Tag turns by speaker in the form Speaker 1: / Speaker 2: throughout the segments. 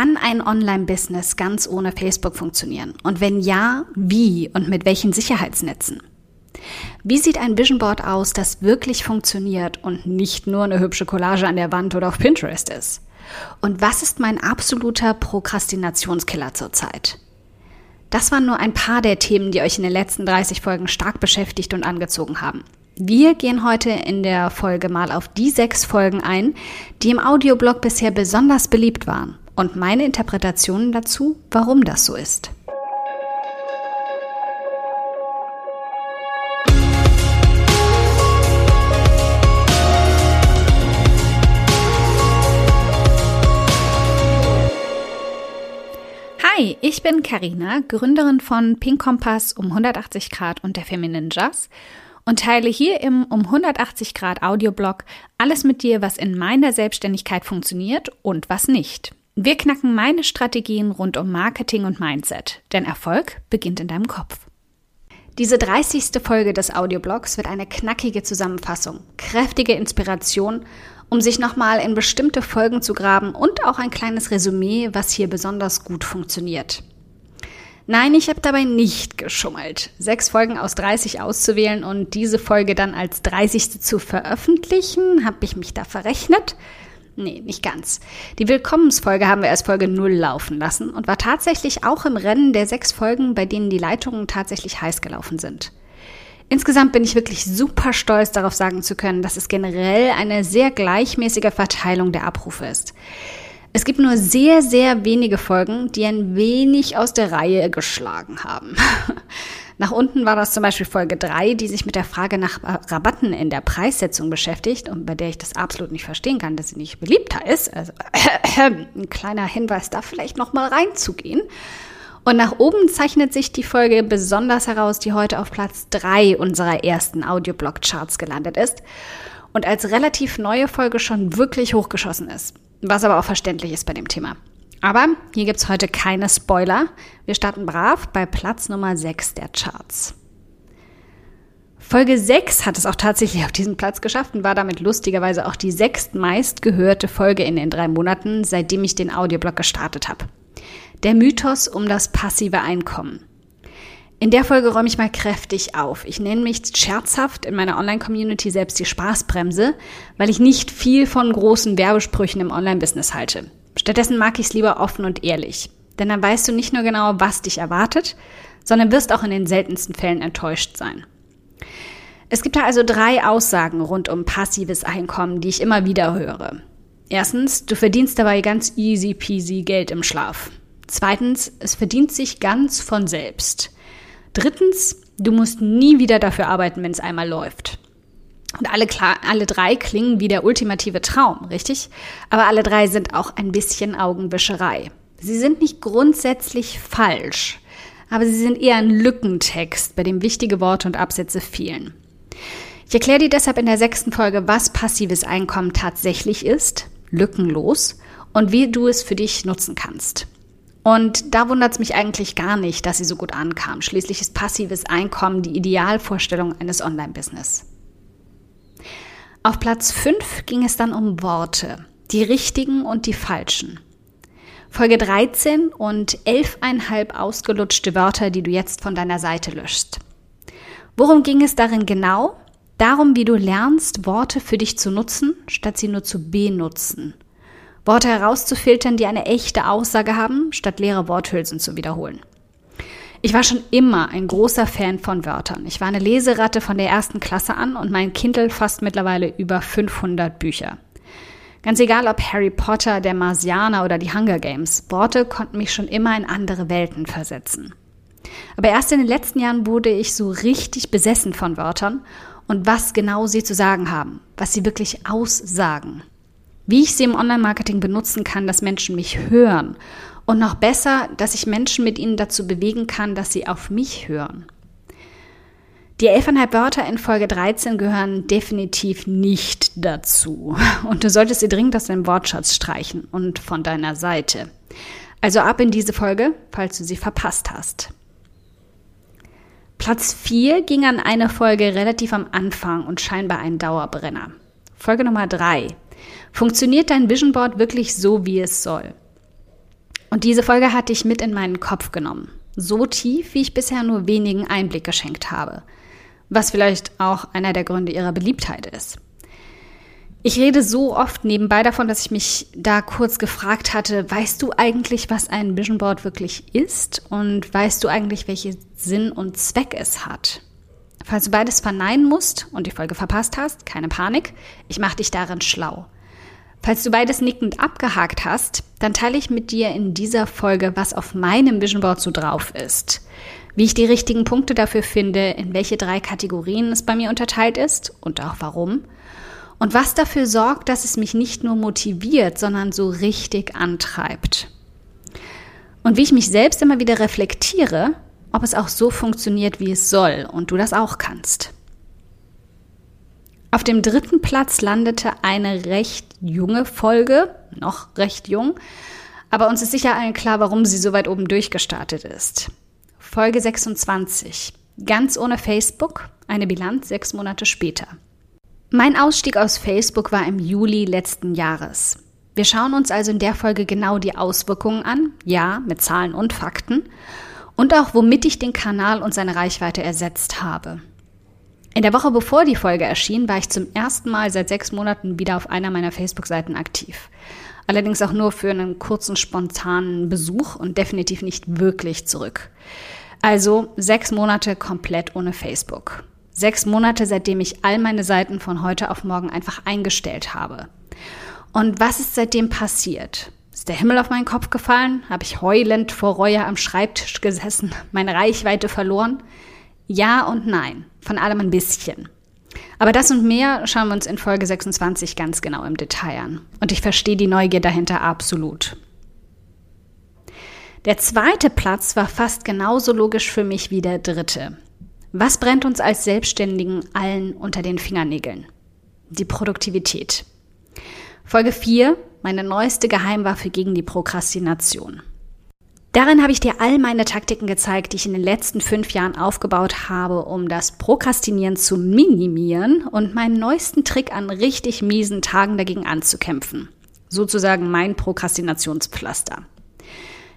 Speaker 1: Kann ein Online-Business ganz ohne Facebook funktionieren? Und wenn ja, wie und mit welchen Sicherheitsnetzen? Wie sieht ein Vision Board aus, das wirklich funktioniert und nicht nur eine hübsche Collage an der Wand oder auf Pinterest ist? Und was ist mein absoluter Prokrastinationskiller zurzeit? Das waren nur ein paar der Themen, die euch in den letzten 30 Folgen stark beschäftigt und angezogen haben. Wir gehen heute in der Folge mal auf die sechs Folgen ein, die im Audioblog bisher besonders beliebt waren und meine Interpretationen dazu, warum das so ist. Hi, ich bin Karina, Gründerin von Pink Kompass um 180 Grad und der Feminine Jazz und teile hier im um 180 Grad Audioblog alles mit dir, was in meiner Selbstständigkeit funktioniert und was nicht. Wir knacken meine Strategien rund um Marketing und Mindset, denn Erfolg beginnt in deinem Kopf. Diese 30. Folge des Audioblogs wird eine knackige Zusammenfassung, kräftige Inspiration um sich nochmal in bestimmte Folgen zu graben und auch ein kleines Resümee, was hier besonders gut funktioniert. Nein, ich habe dabei nicht geschummelt. Sechs Folgen aus 30 auszuwählen und diese Folge dann als 30. zu veröffentlichen, habe ich mich da verrechnet? Nee, nicht ganz. Die Willkommensfolge haben wir als Folge 0 laufen lassen und war tatsächlich auch im Rennen der sechs Folgen, bei denen die Leitungen tatsächlich heiß gelaufen sind. Insgesamt bin ich wirklich super stolz darauf sagen zu können, dass es generell eine sehr gleichmäßige Verteilung der Abrufe ist. Es gibt nur sehr, sehr wenige Folgen, die ein wenig aus der Reihe geschlagen haben. Nach unten war das zum Beispiel Folge 3, die sich mit der Frage nach Rabatten in der Preissetzung beschäftigt und bei der ich das absolut nicht verstehen kann, dass sie nicht beliebter ist. Also ein kleiner Hinweis da vielleicht nochmal reinzugehen. Und nach oben zeichnet sich die Folge besonders heraus, die heute auf Platz 3 unserer ersten Audioblog-Charts gelandet ist und als relativ neue Folge schon wirklich hochgeschossen ist. Was aber auch verständlich ist bei dem Thema. Aber hier gibt's heute keine Spoiler. Wir starten brav bei Platz Nummer 6 der Charts. Folge 6 hat es auch tatsächlich auf diesen Platz geschafft und war damit lustigerweise auch die sechstmeist gehörte Folge in den drei Monaten, seitdem ich den Audioblog gestartet habe. Der Mythos um das passive Einkommen. In der Folge räume ich mal kräftig auf. Ich nenne mich scherzhaft in meiner Online-Community selbst die Spaßbremse, weil ich nicht viel von großen Werbesprüchen im Online-Business halte. Stattdessen mag ich es lieber offen und ehrlich. Denn dann weißt du nicht nur genau, was dich erwartet, sondern wirst auch in den seltensten Fällen enttäuscht sein. Es gibt da also drei Aussagen rund um passives Einkommen, die ich immer wieder höre. Erstens, du verdienst dabei ganz easy peasy Geld im Schlaf. Zweitens, es verdient sich ganz von selbst. Drittens, du musst nie wieder dafür arbeiten, wenn es einmal läuft. Und alle, klar, alle drei klingen wie der ultimative Traum, richtig? Aber alle drei sind auch ein bisschen Augenwischerei. Sie sind nicht grundsätzlich falsch, aber sie sind eher ein Lückentext, bei dem wichtige Worte und Absätze fehlen. Ich erkläre dir deshalb in der sechsten Folge, was passives Einkommen tatsächlich ist, lückenlos, und wie du es für dich nutzen kannst. Und da wundert es mich eigentlich gar nicht, dass sie so gut ankam. Schließlich ist passives Einkommen die Idealvorstellung eines Online-Business. Auf Platz 5 ging es dann um Worte, die richtigen und die falschen. Folge 13 und 11,5 ausgelutschte Wörter, die du jetzt von deiner Seite löschst. Worum ging es darin genau? Darum, wie du lernst, Worte für dich zu nutzen, statt sie nur zu benutzen – Worte herauszufiltern, die eine echte Aussage haben, statt leere Worthülsen zu wiederholen. Ich war schon immer ein großer Fan von Wörtern. Ich war eine Leseratte von der ersten Klasse an und mein Kindle fasst mittlerweile über 500 Bücher. Ganz egal ob Harry Potter, der Marsianer oder die Hunger Games, Worte konnten mich schon immer in andere Welten versetzen. Aber erst in den letzten Jahren wurde ich so richtig besessen von Wörtern und was genau sie zu sagen haben, was sie wirklich aussagen wie ich sie im Online-Marketing benutzen kann, dass Menschen mich hören und noch besser, dass ich Menschen mit ihnen dazu bewegen kann, dass sie auf mich hören. Die elfeinhalb Wörter in Folge 13 gehören definitiv nicht dazu. Und du solltest sie dringend aus deinem Wortschatz streichen und von deiner Seite. Also ab in diese Folge, falls du sie verpasst hast. Platz 4 ging an eine Folge relativ am Anfang und scheinbar ein Dauerbrenner. Folge Nummer 3. Funktioniert dein Vision Board wirklich so, wie es soll? Und diese Folge hatte ich mit in meinen Kopf genommen. So tief, wie ich bisher nur wenigen Einblick geschenkt habe. Was vielleicht auch einer der Gründe ihrer Beliebtheit ist. Ich rede so oft nebenbei davon, dass ich mich da kurz gefragt hatte, weißt du eigentlich, was ein Vision Board wirklich ist? Und weißt du eigentlich, welchen Sinn und Zweck es hat? Falls du beides verneinen musst und die Folge verpasst hast, keine Panik, ich mache dich darin schlau. Falls du beides nickend abgehakt hast, dann teile ich mit dir in dieser Folge, was auf meinem Vision Board so drauf ist. Wie ich die richtigen Punkte dafür finde, in welche drei Kategorien es bei mir unterteilt ist und auch warum. Und was dafür sorgt, dass es mich nicht nur motiviert, sondern so richtig antreibt. Und wie ich mich selbst immer wieder reflektiere, ob es auch so funktioniert, wie es soll und du das auch kannst. Auf dem dritten Platz landete eine recht junge Folge, noch recht jung, aber uns ist sicher allen klar, warum sie so weit oben durchgestartet ist. Folge 26. Ganz ohne Facebook, eine Bilanz sechs Monate später. Mein Ausstieg aus Facebook war im Juli letzten Jahres. Wir schauen uns also in der Folge genau die Auswirkungen an, ja, mit Zahlen und Fakten, und auch womit ich den Kanal und seine Reichweite ersetzt habe. In der Woche bevor die Folge erschien, war ich zum ersten Mal seit sechs Monaten wieder auf einer meiner Facebook-Seiten aktiv. Allerdings auch nur für einen kurzen, spontanen Besuch und definitiv nicht wirklich zurück. Also sechs Monate komplett ohne Facebook. Sechs Monate, seitdem ich all meine Seiten von heute auf morgen einfach eingestellt habe. Und was ist seitdem passiert? Ist der Himmel auf meinen Kopf gefallen? Habe ich heulend vor Reue am Schreibtisch gesessen, meine Reichweite verloren? Ja und nein, von allem ein bisschen. Aber das und mehr schauen wir uns in Folge 26 ganz genau im Detail an. Und ich verstehe die Neugier dahinter absolut. Der zweite Platz war fast genauso logisch für mich wie der dritte. Was brennt uns als Selbstständigen allen unter den Fingernägeln? Die Produktivität. Folge 4, meine neueste Geheimwaffe gegen die Prokrastination. Darin habe ich dir all meine Taktiken gezeigt, die ich in den letzten fünf Jahren aufgebaut habe, um das Prokrastinieren zu minimieren und meinen neuesten Trick an richtig miesen Tagen dagegen anzukämpfen. Sozusagen mein Prokrastinationspflaster.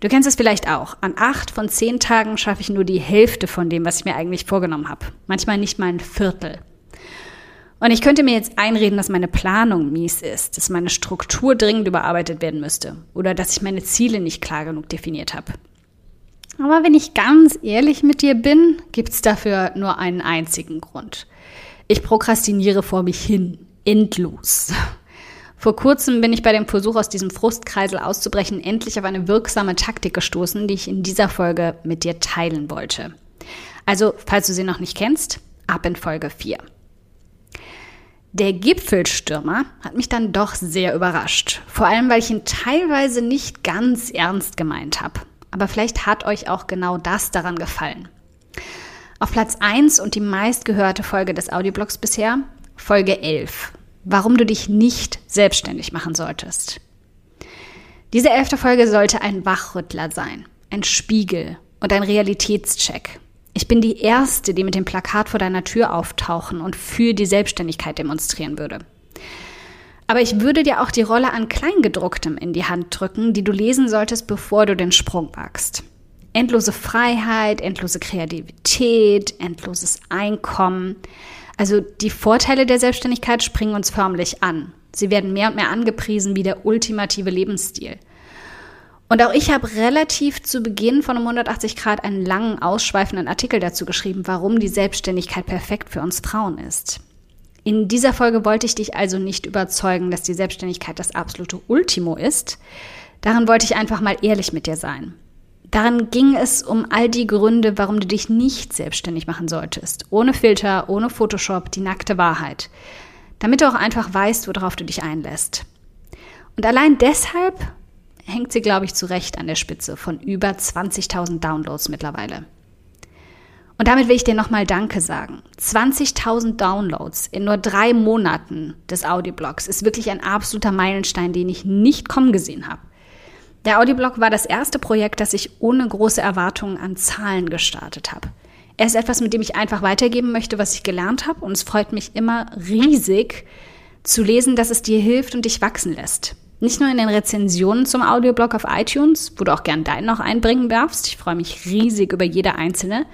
Speaker 1: Du kennst es vielleicht auch. An acht von zehn Tagen schaffe ich nur die Hälfte von dem, was ich mir eigentlich vorgenommen habe. Manchmal nicht mal ein Viertel. Und ich könnte mir jetzt einreden, dass meine Planung mies ist, dass meine Struktur dringend überarbeitet werden müsste oder dass ich meine Ziele nicht klar genug definiert habe. Aber wenn ich ganz ehrlich mit dir bin, gibt es dafür nur einen einzigen Grund. Ich prokrastiniere vor mich hin, endlos. Vor kurzem bin ich bei dem Versuch, aus diesem Frustkreisel auszubrechen, endlich auf eine wirksame Taktik gestoßen, die ich in dieser Folge mit dir teilen wollte. Also, falls du sie noch nicht kennst, ab in Folge 4. Der Gipfelstürmer hat mich dann doch sehr überrascht. Vor allem, weil ich ihn teilweise nicht ganz ernst gemeint habe. Aber vielleicht hat euch auch genau das daran gefallen. Auf Platz 1 und die meistgehörte Folge des Audioblogs bisher, Folge 11. Warum du dich nicht selbstständig machen solltest. Diese elfte Folge sollte ein Wachrüttler sein, ein Spiegel und ein Realitätscheck. Ich bin die Erste, die mit dem Plakat vor deiner Tür auftauchen und für die Selbstständigkeit demonstrieren würde. Aber ich würde dir auch die Rolle an Kleingedrucktem in die Hand drücken, die du lesen solltest, bevor du den Sprung wagst. Endlose Freiheit, endlose Kreativität, endloses Einkommen. Also die Vorteile der Selbstständigkeit springen uns förmlich an. Sie werden mehr und mehr angepriesen wie der ultimative Lebensstil. Und auch ich habe relativ zu Beginn von um 180 Grad einen langen, ausschweifenden Artikel dazu geschrieben, warum die Selbstständigkeit perfekt für uns Frauen ist. In dieser Folge wollte ich dich also nicht überzeugen, dass die Selbstständigkeit das absolute Ultimo ist. Darin wollte ich einfach mal ehrlich mit dir sein. Darin ging es um all die Gründe, warum du dich nicht selbstständig machen solltest. Ohne Filter, ohne Photoshop, die nackte Wahrheit. Damit du auch einfach weißt, worauf du dich einlässt. Und allein deshalb hängt sie, glaube ich, zu Recht an der Spitze von über 20.000 Downloads mittlerweile. Und damit will ich dir nochmal Danke sagen. 20.000 Downloads in nur drei Monaten des Audioblogs ist wirklich ein absoluter Meilenstein, den ich nicht kommen gesehen habe. Der Audioblog war das erste Projekt, das ich ohne große Erwartungen an Zahlen gestartet habe. Er ist etwas, mit dem ich einfach weitergeben möchte, was ich gelernt habe. Und es freut mich immer riesig zu lesen, dass es dir hilft und dich wachsen lässt. Nicht nur in den Rezensionen zum Audioblog auf iTunes, wo du auch gern deinen noch einbringen darfst. Ich freue mich riesig über jede einzelne,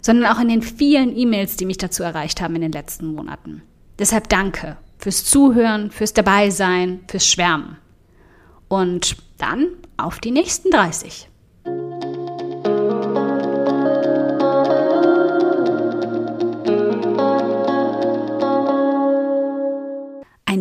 Speaker 1: sondern auch in den vielen E-Mails, die mich dazu erreicht haben in den letzten Monaten. Deshalb danke fürs Zuhören, fürs Dabeisein, fürs Schwärmen. Und dann auf die nächsten 30.